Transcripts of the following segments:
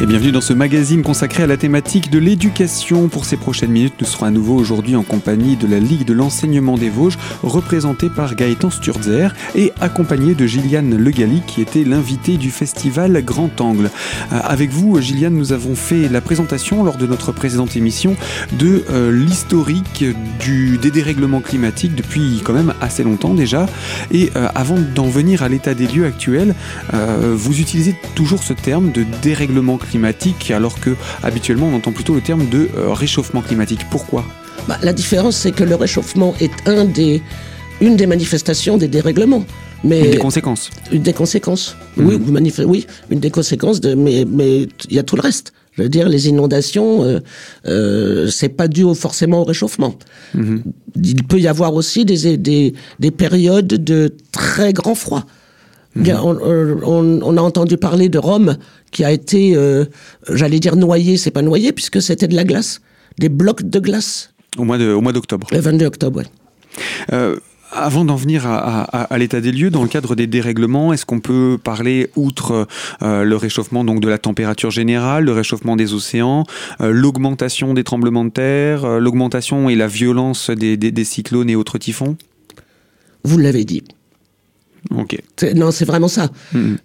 Et bienvenue dans ce magazine consacré à la thématique de l'éducation. Pour ces prochaines minutes, nous serons à nouveau aujourd'hui en compagnie de la Ligue de l'enseignement des Vosges, représentée par Gaëtan Sturzer et accompagné de Gilliane Legali, qui était l'invité du festival Grand Angle. Euh, avec vous, Gilliane, nous avons fait la présentation lors de notre précédente émission de euh, l'historique du, des dérèglements climatiques depuis quand même assez longtemps déjà. Et euh, avant d'en venir à l'état des lieux actuel, vous utilisez toujours ce terme de dérèglement climatique climatique, alors que habituellement on entend plutôt le terme de euh, réchauffement climatique. Pourquoi? Bah, La différence, c'est que le réchauffement est un des, une des manifestations des dérèglements. Mais une des conséquences. Une des conséquences. Oui, mhm. oui, une des conséquences. De, mais mais il y a tout le reste. Je veux dire, les inondations, euh, euh, c'est pas dû forcément au réchauffement. Mhm. Il peut y avoir aussi des, des, des périodes de très grand froid. Mhm. On, on, a entendu parler de Rome qui a été, euh, j'allais dire noyé, c'est pas noyé puisque c'était de la glace, des blocs de glace. Au mois d'octobre. Le 22 octobre, oui. Euh, avant d'en venir à, à, l'état des lieux, dans le cadre des dérèglements, est-ce qu'on peut parler, outre euh, le réchauffement donc de la température générale, le réchauffement des océans, l'augmentation des tremblements de terre, l'augmentation et la violence des, des, des cyclones et autres typhons? Vous l'avez dit. Non, c'est vraiment ça. Hmm.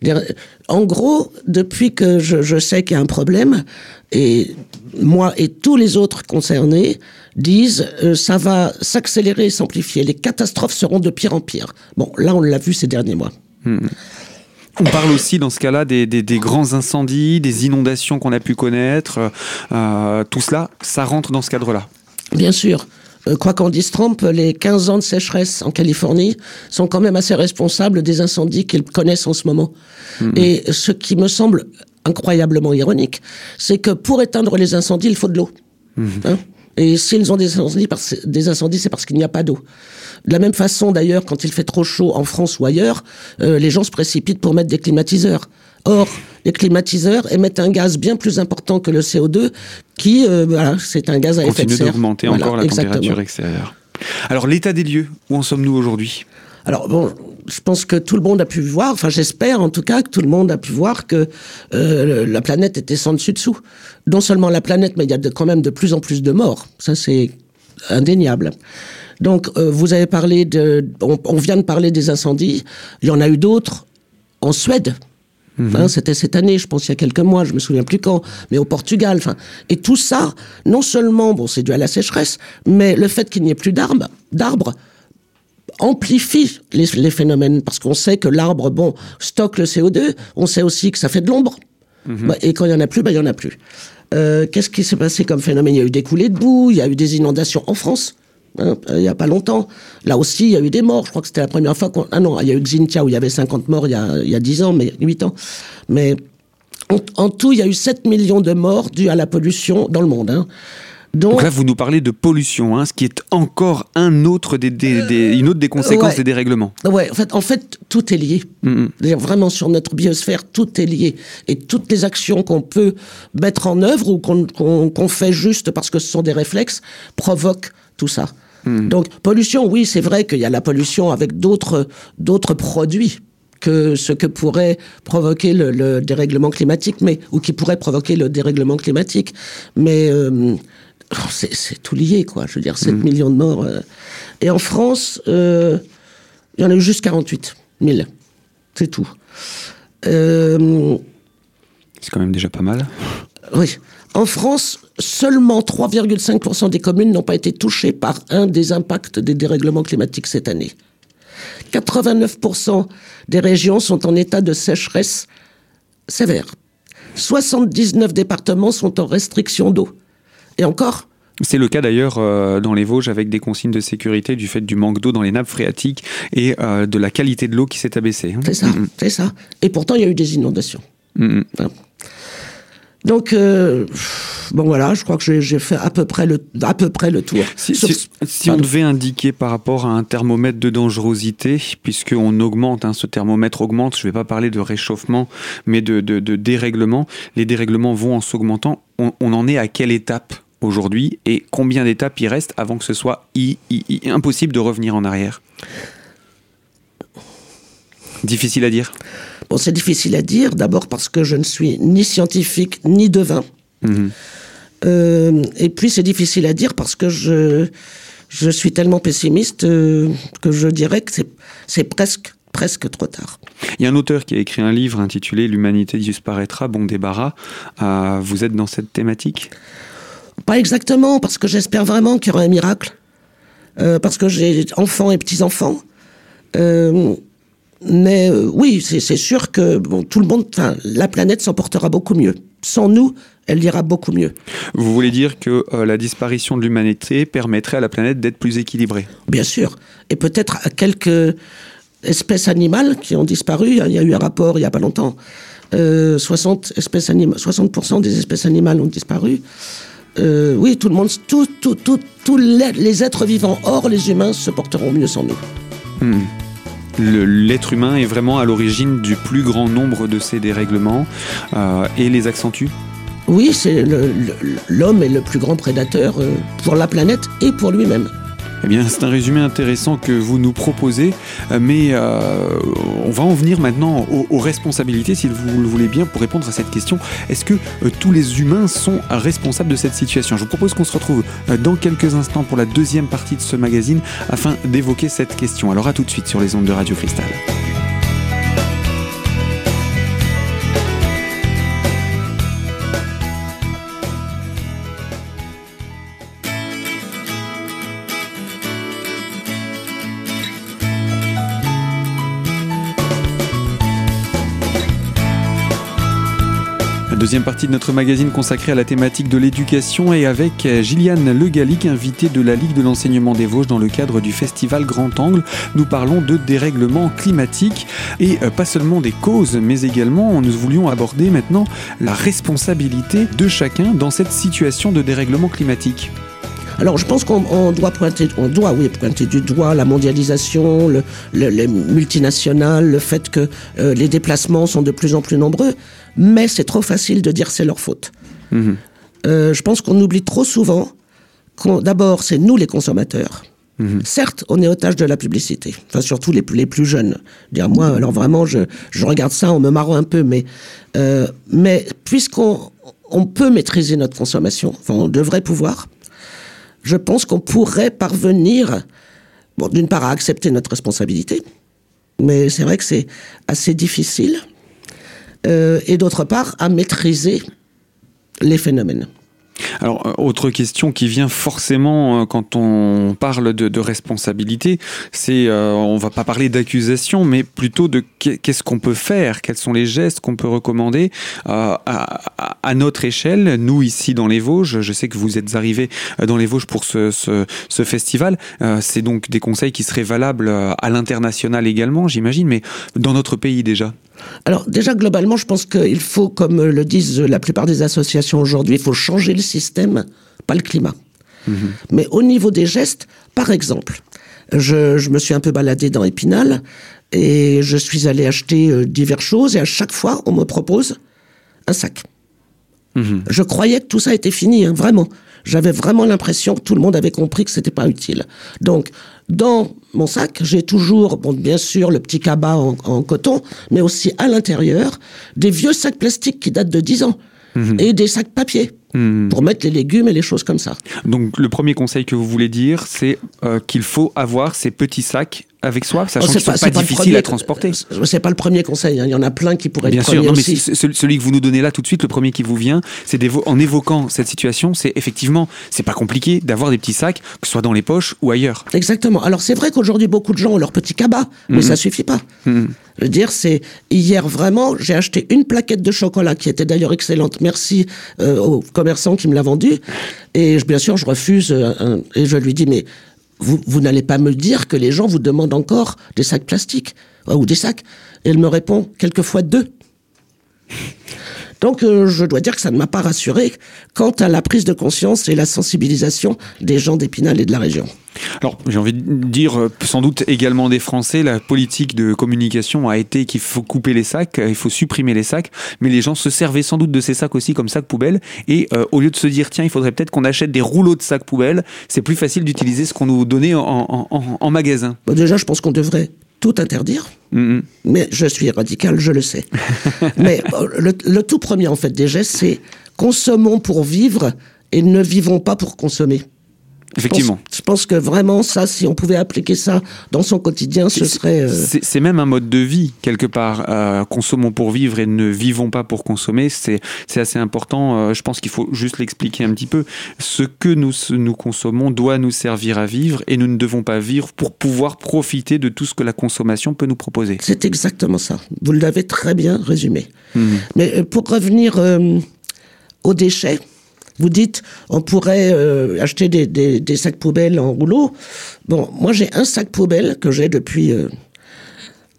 En gros, depuis que je, sais qu'il y a un problème, et moi et tous les autres concernés disent euh, ça va s'accélérer et s'amplifier. Les catastrophes seront de pire en pire. Bon, là, on l'a vu ces derniers mois. Hmm. On parle aussi dans ce cas-là des, grands incendies, des inondations qu'on a pu connaître. Euh, tout cela, ça rentre dans ce cadre-là. Bien sûr. Euh, quoi qu'en dise Trump, les 15 ans de sécheresse en Californie sont quand même assez responsables des incendies qu'ils connaissent en ce moment. Mm-hmm. Et ce qui me semble incroyablement ironique, c'est que pour éteindre les incendies, il faut de l'eau. Mm-hmm. Hein? Et s'ils ont des incendies, des incendies, c'est parce qu'il n'y a pas d'eau. De la même façon, d'ailleurs, quand il fait trop chaud en France ou ailleurs, euh, les gens se précipitent pour mettre des climatiseurs. Or, les climatiseurs émettent un gaz bien plus important que le CO2, qui, euh, voilà, c'est un gaz à effet de serre. Continue d'augmenter encore la température extérieure. Alors, l'état des lieux, où en sommes-nous aujourd'hui? Alors bon, je pense que tout le monde a pu voir, enfin j'espère en tout cas que tout le monde a pu voir que euh, la planète était sans dessus dessous. Non seulement la planète, mais il y a quand même de plus en plus de morts. Ça c'est indéniable. Donc euh, vous avez parlé de, on, vient de parler des incendies. Il y en a eu d'autres en Suède. Mhm. Hein, c'était cette année, je pense, il y a quelques mois, je me souviens plus quand, mais au Portugal. Enfin, et tout ça, non seulement, bon, c'est dû à la sécheresse, mais le fait qu'il n'y ait plus d'arbres, d'arbres amplifie les, phénomènes parce qu'on sait que l'arbre, bon, stocke le CO2, on sait aussi que ça fait de l'ombre. Mhm. Bah, et quand il y en a plus, bah, il y en a plus. Euh, qu'est-ce qui s'est passé comme phénomène? Il y a eu des coulées de boue, il y a eu des inondations en France. Hein, il n'y a pas longtemps. Là aussi, il y a eu des morts. Je crois que c'était la première fois qu'on... Ah non, il y a eu Xintia où il y avait 50 morts il y a, il y a 10 ans, mais 8 ans. Mais en, tout, il y a eu 7 millions de morts dus à la pollution dans le monde. Hein. Donc, là, vous nous parlez de pollution, hein, ce qui est encore un autre des, des, une autre des conséquences des dérèglements. Ouais, en fait, en fait, tout est lié. Vraiment, sur notre biosphère, tout est lié. Et toutes les actions qu'on peut mettre en œuvre ou qu'on fait juste parce que ce sont des réflexes provoquent tout ça. Hmm. Donc, pollution, oui, c'est vrai qu'il y a la pollution avec d'autres produits que ce que pourrait provoquer le, dérèglement climatique, mais ou qui pourrait provoquer le dérèglement climatique. Mais euh, c'est tout lié, quoi. Je veux dire, 7 mm. millions de morts. Euh. Et en France, euh, il y en a eu juste 48 000. C'est tout. C'est quand même déjà pas mal. Oui. En France, seulement 3,5% des communes n'ont pas été touchées par un des impacts des dérèglements climatiques cette année. 89% des régions sont en état de sécheresse sévère. 79 départements sont en restriction d'eau. Et encore, c'est le cas d'ailleurs euh, dans les Vosges avec des consignes de sécurité du fait du manque d'eau dans les nappes phréatiques et euh, de la qualité de l'eau qui s'est abaissée. Hein. C'est ça, mm-hmm. c'est ça. Et pourtant, il y a eu des inondations. Mm-hmm. Donc, euh, bon voilà, je crois que j'ai fait à peu près le, à peu près le tour. Si, on devait indiquer par rapport à un thermomètre de dangerosité, puisqu'on augmente, hein, ce thermomètre augmente, je ne vais pas parler de réchauffement, mais de, dérèglement, les dérèglements vont en s'augmentant, on en est à quelle étape aujourd'hui et combien d'étapes il reste avant que ce soit impossible de revenir en arrière? Difficile à dire Bon, c'est difficile à dire, d'abord parce que je ne suis ni scientifique ni devin. Mhm. Euh, et puis c'est difficile à dire parce que je, je suis tellement pessimiste euh, que je dirais que c'est presque presque trop tard. Il y a un auteur qui a écrit un livre intitulé L'humanité disparaîtra, bon débarras. Euh, vous êtes dans cette thématique? Pas exactement, parce que j'espère vraiment qu'il y aura un miracle. Parce que j'ai enfants et petits-enfants. Euh, mais oui, c'est sûr que bon, tout le monde, la planète s'en portera beaucoup mieux. Sans nous, elle ira beaucoup mieux. Vous voulez dire que la disparition de l'humanité permettrait à la planète d'être plus équilibrée? Bien sûr. Et peut-être à quelques espèces animales qui ont disparu. Il y a eu un rapport il n'y a pas longtemps. 60, euh, espèces 60% des espèces animales ont disparu. Euh, oui, tout le monde, tous les êtres vivants hors les humains se porteront mieux sans nous. Hmm. L'être humain est vraiment à l'origine du plus grand nombre de ces dérèglements euh, et les accentue Oui, c'est l'homme est le plus grand prédateur pour la planète et pour lui-même. Eh bien, c'est un résumé intéressant que vous nous proposez, euh, mais euh, on va en venir maintenant aux, responsabilités, si vous le voulez bien, pour répondre à cette question. Est-ce que euh, tous les humains sont responsables de cette situation? Je vous propose qu'on se retrouve dans quelques instants pour la deuxième partie de ce magazine afin d'évoquer cette question. Alors à tout de suite sur les ondes de Radio Cristal. Deuxième partie de notre magazine consacrée à la thématique de l'éducation et avec Gilliane Le Gallic, invitée de la Ligue de l'enseignement des Vosges dans le cadre du festival Grand Angle. Nous parlons de dérèglement climatique et euh, pas seulement des causes, mais également nous voulions aborder maintenant la responsabilité de chacun dans cette situation de dérèglement climatique. Alors je pense qu'on doit pointer, on doit oui pointer du doigt la mondialisation, le, les multinationales, le fait que euh, les déplacements sont de plus en plus nombreux, mais c'est trop facile de dire c'est leur faute. Mhm. Euh, je pense qu'on oublie trop souvent qu'on d'abord c'est nous les consommateurs. Mhm. Certes, on est otage de la publicité, enfin surtout les, les plus jeunes. Dire moi, alors vraiment, je, je regarde ça, on me marre un peu, mais euh, mais puisqu'on on peut maîtriser notre consommation, enfin on devrait pouvoir, je pense qu'on pourrait parvenir, d'une part, à accepter notre responsabilité, mais c'est vrai que c'est assez difficile, euh, et d'autre part, à maîtriser les phénomènes. Alors, euh, autre question qui vient forcément euh, quand on parle de, responsabilité, c'est, euh, on va pas parler d'accusation, mais plutôt de qu'est-ce qu'on peut faire, quels sont les gestes qu'on peut recommander à, notre échelle, nous ici dans les Vosges. Je sais que vous êtes arrivés dans les Vosges pour ce, ce festival. c'est donc des conseils qui seraient valables à l'international également, j'imagine, mais dans notre pays déjà. Alors déjà globalement, je pense qu'il faut, comme le disent la plupart des associations aujourd'hui, il faut changer le système, pas le climat. Mais au niveau des gestes, par exemple, je, me suis un peu baladé dans Épinal et je suis allé acheter euh, diverses choses et à chaque fois, on me propose un sac. Mhm. Je croyais que tout ça était fini, hein, vraiment. J'avais vraiment l'impression que tout le monde avait compris que c'était pas utile. Donc, dans mon sac, j'ai toujours, bon, bien sûr, le petit cabas en, coton, mais aussi à l'intérieur, des vieux sacs plastiques qui datent de 10 ans. Mhm. Et des sacs papier. Mhm. pour mettre les légumes et les choses comme ça. Donc le premier conseil que vous voulez dire, c'est euh, qu'il faut avoir ces petits sacs avec soi, sachant oh, que pas, pas difficile à transporter. C'est pas le premier conseil, hein. il y en a plein qui pourraient Bien être sûr, non, mais celui que vous nous donnez là tout de suite, le premier qui vous vient, c'est en évoquant cette situation, c'est effectivement, c'est pas compliqué d'avoir des petits sacs, que ce soit dans les poches ou ailleurs. Exactement. Alors c'est vrai qu'aujourd'hui beaucoup de gens ont leur petit cabas, mais mhm. ça suffit pas. Mhm. Je veux dire, c'est hier vraiment, j'ai acheté une plaquette de chocolat qui était d'ailleurs excellente. Merci euh, au commerçant qui me l'a vendue. Et bien sûr, je refuse euh, et je lui dis mais vous, n'allez pas me dire que les gens vous demandent encore des sacs plastiques ou des sacs. Elle me répond quelquefois deux. Donc euh, je dois dire que ça ne m'a pas rassuré quant à la prise de conscience et la sensibilisation des gens d'Épinal et de la région. Alors, j'ai envie de dire, euh, sans doute également des Français, la politique de communication a été qu'il faut couper les sacs, il faut supprimer les sacs, mais les gens se servaient sans doute de ces sacs aussi comme sacs poubelles, et euh, au lieu de se dire, tiens, il faudrait peut-être qu'on achète des rouleaux de sacs poubelles, c'est plus facile d'utiliser ce qu'on nous donnait en, magasin. déjà, je pense qu'on devrait tout interdire. Mais je suis radical, je le sais. mais euh, le, le, tout premier, en fait, des gestes, c'est consommons pour vivre et ne vivons pas pour consommer. Effectivement. Je pense, que vraiment, ça, si on pouvait appliquer ça dans son quotidien, ce serait. Euh, c'est même un mode de vie, quelque part. Euh, consommons pour vivre et ne vivons pas pour consommer. C'est assez important. Euh, je pense qu'il faut juste l'expliquer un petit peu. Ce que nous, nous consommons doit nous servir à vivre et nous ne devons pas vivre pour pouvoir profiter de tout ce que la consommation peut nous proposer. C'est exactement ça. Vous l'avez très bien résumé. Mmh. Mais pour revenir aux déchets, vous dites, on pourrait euh, acheter des, des, des, sacs poubelles en rouleau. Bon, moi j'ai un sac poubelle que j'ai depuis... Euh...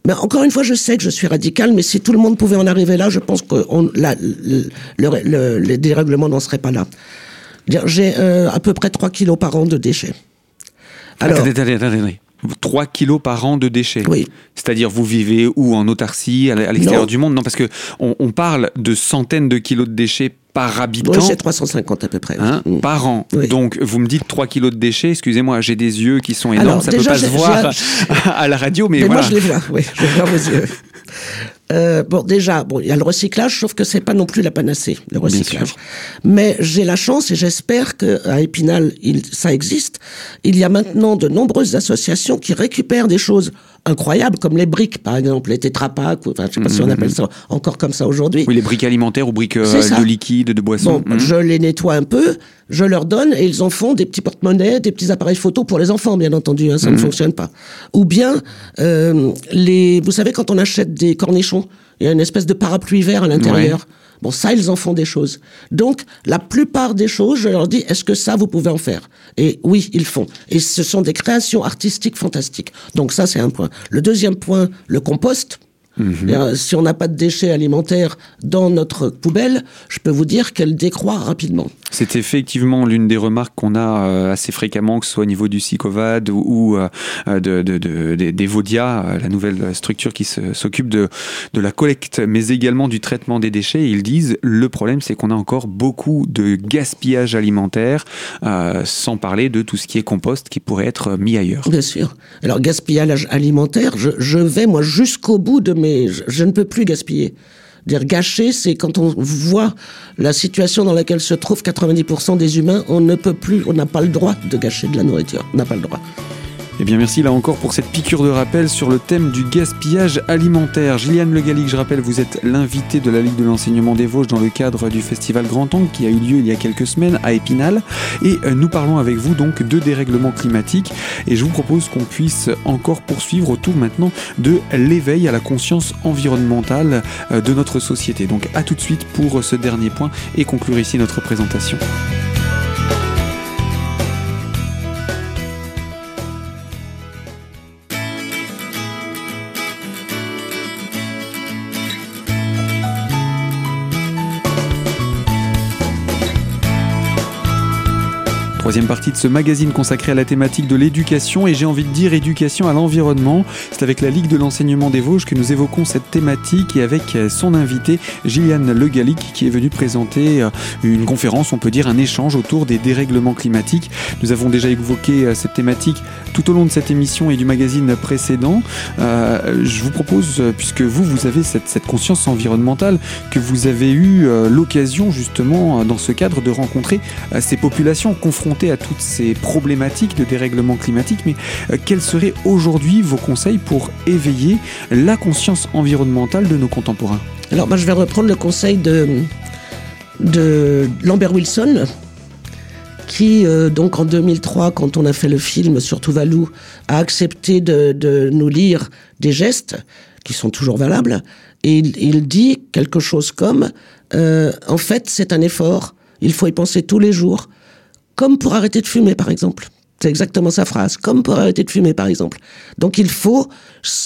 Mais encore une fois, je sais que je suis radical, mais si tout le monde pouvait en arriver là, je pense que on, la, le, le, les dérèglements n'en seraient pas là. J'ai euh, à peu près 3 kilos par an de déchets. Alors, attendez, attendez, attendez. 3 kilos par an de déchets. Oui. C'est-à-dire, vous vivez où? En autarcie, à l'extérieur du monde? Non, parce que on, on, parle de centaines de kilos de déchets par habitant. Oui, c'est 350 à peu près. Hein, mm. Par an. Donc, vous me dites 3 kilos de déchets. Excusez-moi, j'ai des yeux qui sont énormes. ça ne peut pas se voir à la radio, mais, mais voilà. moi, je les vois. Oui, je vois vos yeux. Euh, bon, déjà, bon, il y a le recyclage, sauf que c'est pas non plus la panacée, le recyclage. Mais j'ai la chance et j'espère qu'à Épinal, il, ça existe. Il y a maintenant de nombreuses associations qui récupèrent des choses incroyables, comme les briques, par exemple, les tétrapacks, enfin, je sais pas si on mhm, appelle mhm. ça encore comme ça aujourd'hui. Oui, les briques alimentaires ou briques euh, de liquide, de boisson. Bon, mhm. je les nettoie un peu, je leur donne et ils en font des petits porte-monnaies, des petits appareils photo pour les enfants, bien entendu, hein, ça ne fonctionne pas. Ou bien, euh, les, vous savez, quand on achète des cornichons, il y a une espèce de parapluie vert à l'intérieur. Bon, ça, ils en font des choses. Donc, la plupart des choses, je leur dis, est-ce que ça, vous pouvez en faire? Et oui, ils font. Et ce sont des créations artistiques fantastiques. Donc ça, c'est un point. Le deuxième point, le compost. Mhm. Si on n'a pas de déchets alimentaires dans notre poubelle, je peux vous dire qu'elle décroît rapidement. C'est effectivement l'une des remarques qu'on a euh, assez fréquemment, que ce soit au niveau du SICOVAD ou, euh, de, des Vodia, la nouvelle structure qui s'occupe de, de la collecte, mais également du traitement des déchets. Ils disent le problème, c'est qu'on a encore beaucoup de gaspillage alimentaire, euh, sans parler de tout ce qui est compost qui pourrait être mis ailleurs. Bien sûr. Alors gaspillage alimentaire, je, je vais moi jusqu'au bout de mais je, ne peux plus gaspiller. Dire gâcher, c'est quand on voit la situation dans laquelle se trouvent 90% des humains, on ne peut plus, on n'a pas le droit de gâcher de la nourriture. On n'a pas le droit. Eh bien merci là encore pour cette piqûre de rappel sur le thème du gaspillage alimentaire. Gilliane Le Gallic, je rappelle, vous êtes l'invité de la Ligue de l'enseignement des Vosges dans le cadre du festival Grand Angle qui a eu lieu il y a quelques semaines à Épinal. Et euh, nous parlons avec vous donc de dérèglement climatique. Et je vous propose qu'on puisse encore poursuivre autour maintenant de l'éveil à la conscience environnementale euh, de notre société. Donc à tout de suite pour ce dernier point et conclure ici notre présentation. Troisième partie de ce magazine consacré à la thématique de l'éducation et j'ai envie de dire éducation à l'environnement. C'est avec la Ligue de l'enseignement des Vosges que nous évoquons cette thématique et avec son invité Gilliane Le Gallic qui est venue présenter euh, une conférence, on peut dire un échange autour des dérèglements climatiques. Nous avons déjà évoqué euh, cette thématique tout au long de cette émission et du magazine précédent. Euh, je vous propose, puisque vous, vous avez cette conscience environnementale, que vous avez eu l'occasion justement dans ce cadre de rencontrer ces populations confrontées à toutes ces problématiques de dérèglement climatique, mais euh, quels seraient aujourd'hui vos conseils pour éveiller la conscience environnementale de nos contemporains? Alors, moi, je vais reprendre le conseil de, de Lambert Wilson, qui, euh, donc en 2003, quand on a fait le film sur Tuvalu, a accepté de, nous lire des gestes qui sont toujours valables. Et il, dit quelque chose comme, euh, en fait, c'est un effort, il faut y penser tous les jours, comme pour arrêter de fumer, par exemple. C'est exactement sa phrase, comme pour arrêter de fumer, par exemple. Donc il faut,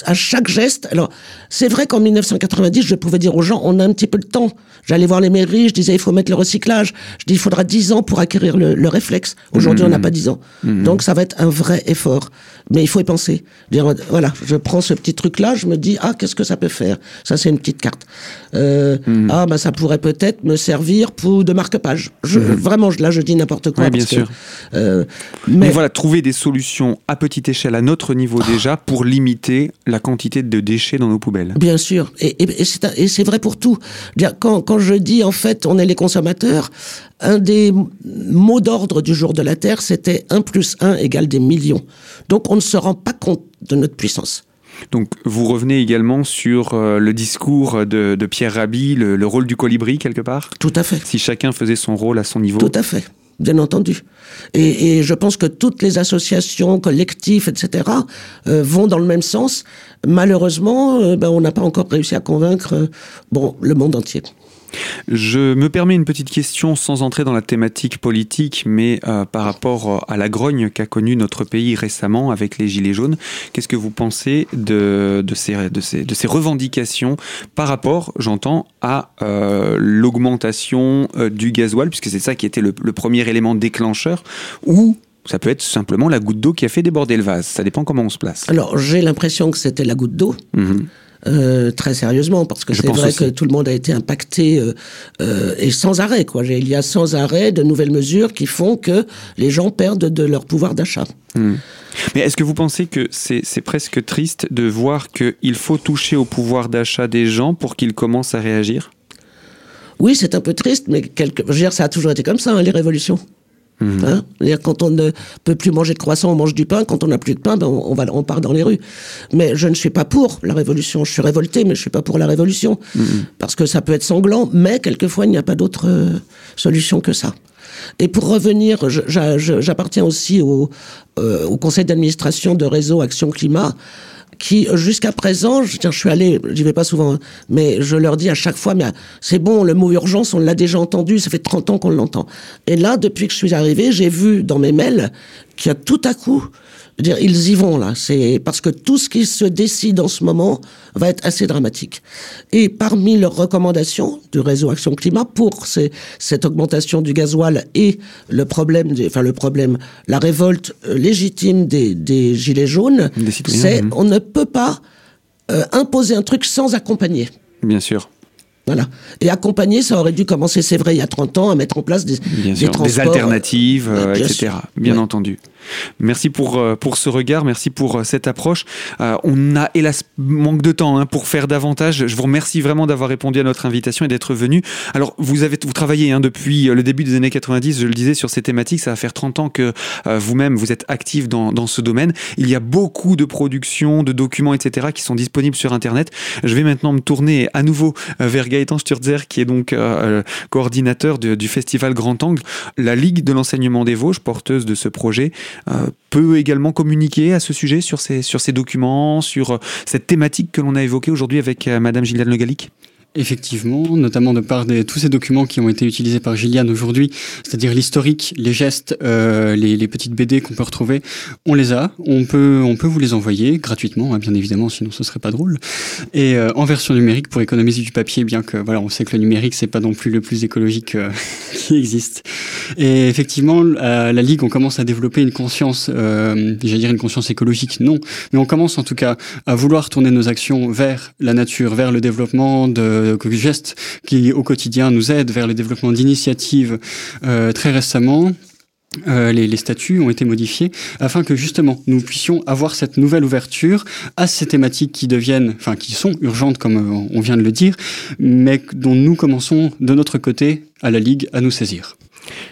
à chaque geste, alors c'est vrai qu'en 1990, je pouvais dire aux gens, on a un petit peu de temps. J'allais voir les mairies, je disais, il faut mettre le recyclage. Je dis, il faudra 10 ans pour acquérir le, réflexe. Aujourd'hui, on n'a pas 10 ans. Mmh. Donc ça va être un vrai effort. Mais il faut y penser. Dire, voilà, je prends ce petit truc-là, je me dis, ah, qu'est-ce que ça peut faire? Ça, c'est une petite carte. Euh, mmh. Ah, ben ça pourrait peut-être me servir pour de marque-page. Mmh. Vraiment, là, je dis n'importe quoi. bien sûr. Euh, mais, voilà, voilà, trouver des solutions à petite échelle, à notre niveau déjà, pour limiter la quantité de déchets dans nos poubelles. Bien sûr, et, et c'est vrai pour tout. Quand, quand je dis en fait on est les consommateurs, un des mots d'ordre du jour de la Terre, c'était 1 plus 1 égale des millions. Donc on ne se rend pas compte de notre puissance. Donc vous revenez également sur euh, le discours de, Pierre Rabhi, le, rôle du colibri quelque part? Tout à fait. Si chacun faisait son rôle à son niveau Tout à fait, bien entendu. Et, je pense que toutes les associations, collectifs, etc., euh, vont dans le même sens. Malheureusement, euh, ben, on n'a pas encore réussi à convaincre bon, le monde entier. Je me permets une petite question sans entrer dans la thématique politique, mais euh, par rapport euh, à la grogne qu'a connue notre pays récemment avec les Gilets jaunes. Qu'est-ce que vous pensez de, ces, revendications par rapport, j'entends, à euh, l'augmentation du gasoil, puisque c'est ça qui était le, premier élément déclencheur, ou ça peut être simplement la goutte d'eau qui a fait déborder le vase? Ça dépend comment on se place. Alors, j'ai l'impression que c'était la goutte d'eau. Mhm. Euh, très sérieusement, parce que c'est vrai que tout le monde a été impacté euh, euh, et sans arrêt. Quoi. Il y a sans arrêt de nouvelles mesures qui font que les gens perdent de leur pouvoir d'achat. Hmm. Mais est-ce que vous pensez que c'est presque triste de voir qu'il faut toucher au pouvoir d'achat des gens pour qu'ils commencent à réagir? Oui, c'est un peu triste, mais quelque... je veux dire, ça a toujours été comme ça, hein, les révolutions. Mmh. Hein? Quand on ne peut plus manger de croissant, on mange du pain. Quand on n'a plus de pain, ben on, va, on part dans les rues. Mais je ne suis pas pour la révolution. Je suis révolté, mais je suis pas pour la révolution. Mmh. Parce que ça peut être sanglant, mais quelquefois, il n'y a pas d'autre euh, solution que ça. Et pour revenir, j'appartiens aussi au, euh, au conseil d'administration de Réseau Action Climat qui jusqu'à présent, je, je suis allé, j'y vais pas souvent, hein, mais je leur dis à chaque fois, mais c'est bon, le mot urgence, on l'a déjà entendu, ça fait 30 ans qu'on l'entend. Et là, depuis que je suis arrivé, j'ai vu dans mes mails qu'il y a tout à coup dire, ils y vont là. C'est parce que tout ce qui se décide en ce moment va être assez dramatique. Et parmi leurs recommandations du réseau Action Climat pour cette augmentation du gasoil et le problème, enfin le problème, la révolte euh, légitime des, gilets jaunes, c'est on ne peut pas euh, imposer un truc sans accompagner. Bien sûr. Voilà. Et accompagner, ça aurait dû commencer, c'est vrai, il y a 30 ans, à mettre en place des, des, alternatives, euh, etc. Bien entendu. Merci pour, euh, pour ce regard, merci pour euh, cette approche. Euh, on a hélas manque de temps hein, pour faire davantage. Je vous remercie vraiment d'avoir répondu à notre invitation et d'être venu. Alors, vous avez vous travaillez hein, depuis le début des années 90, je le disais, sur ces thématiques. Ça va faire 30 ans que vous-même, vous êtes actif dans, dans ce domaine. Il y a beaucoup de productions, de documents, etc., qui sont disponibles sur Internet. Je vais maintenant me tourner à nouveau vers Gaëtan Sturzer, qui est donc coordinateur du festival Grand Angle, la Ligue de l'enseignement des Vosges, porteuse de ce projet. Euh, peut également communiquer à ce sujet sur ces, documents, sur euh, cette thématique que l'on a évoquée aujourd'hui avec euh, Madame Gilliane Le Gallic? Effectivement, notamment de par des, tous ces documents qui ont été utilisés par Gilliane aujourd'hui, c'est-à-dire l'historique, les gestes, euh, les, les, petites BD qu'on peut retrouver, on les a, on peut, on peut vous les envoyer gratuitement, hein, bien évidemment, sinon ce serait pas drôle, et euh, en version numérique pour économiser du papier, bien que voilà, on sait que le numérique c'est pas non plus le plus écologique euh, qui existe. Et effectivement, à la Ligue, on commence à développer une conscience, euh, j'allais dire une conscience écologique, non, mais on commence en tout cas à vouloir tourner nos actions vers la nature, vers le développement de euh, gestes qui au quotidien nous aident vers le développement d'initiatives euh, très récemment. Euh, les, les, statuts ont été modifiés afin que justement nous puissions avoir cette nouvelle ouverture à ces thématiques qui deviennent, enfin qui sont urgentes comme on vient de le dire, mais dont nous commençons de notre côté à la Ligue à nous saisir.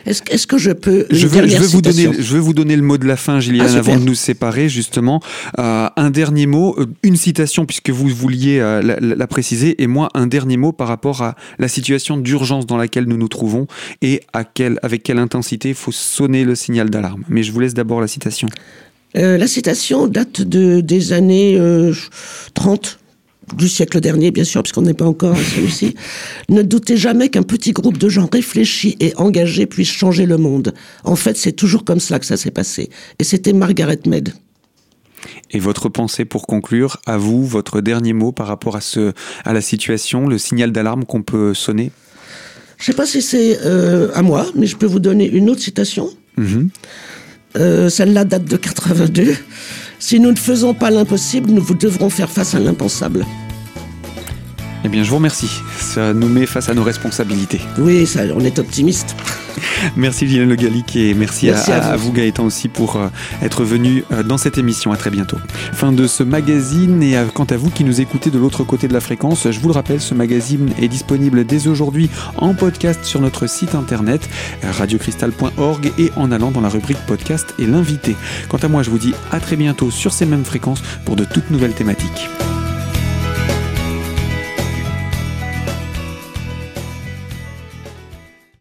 Est-ce que je peux je veux, je veux vous donner, je veux vous donner le mot de la fin, Gilliane, ah, avant de nous séparer justement. Euh, un dernier mot, euh, une citation puisque vous vouliez euh, la, préciser, et moi un dernier mot par rapport à la situation d'urgence dans laquelle nous nous trouvons et à quelle, avec quelle intensité il faut sonner le signal d'alarme. Mais je vous laisse d'abord la citation. la citation date de, des années 30 du siècle dernier, bien sûr, puisqu'on n'est pas encore à celui-ci, ne doutez jamais qu'un petit groupe de gens réfléchis et engagés puisse changer le monde. En fait, c'est toujours comme cela que ça s'est passé. Et c'était Margaret Mead. Et votre pensée pour conclure, à vous, votre dernier mot par rapport à, ce, à la situation, le signal d'alarme qu'on peut sonner? Je ne sais pas si c'est euh, à moi, mais je peux vous donner une autre citation. Mhm. Euh, celle-là date de 82. Si nous ne faisons pas l'impossible, nous devrons faire face à l'impensable. Eh bien, je vous remercie. Ça nous met face à nos responsabilités. Oui, ça, on est optimiste. Merci Gilles Le Gallic et merci, à, vous. Gaëtan aussi pour euh, être venu euh, dans cette émission. À très bientôt. Fin de ce magazine et quant à vous qui nous écoutez de l'autre côté de la fréquence, je vous le rappelle, ce magazine est disponible dès aujourd'hui en podcast sur notre site internet radiocristal.org et en allant dans la rubrique podcast et l'invité. Quant à moi, je vous dis à très bientôt sur ces mêmes fréquences pour de toutes nouvelles thématiques.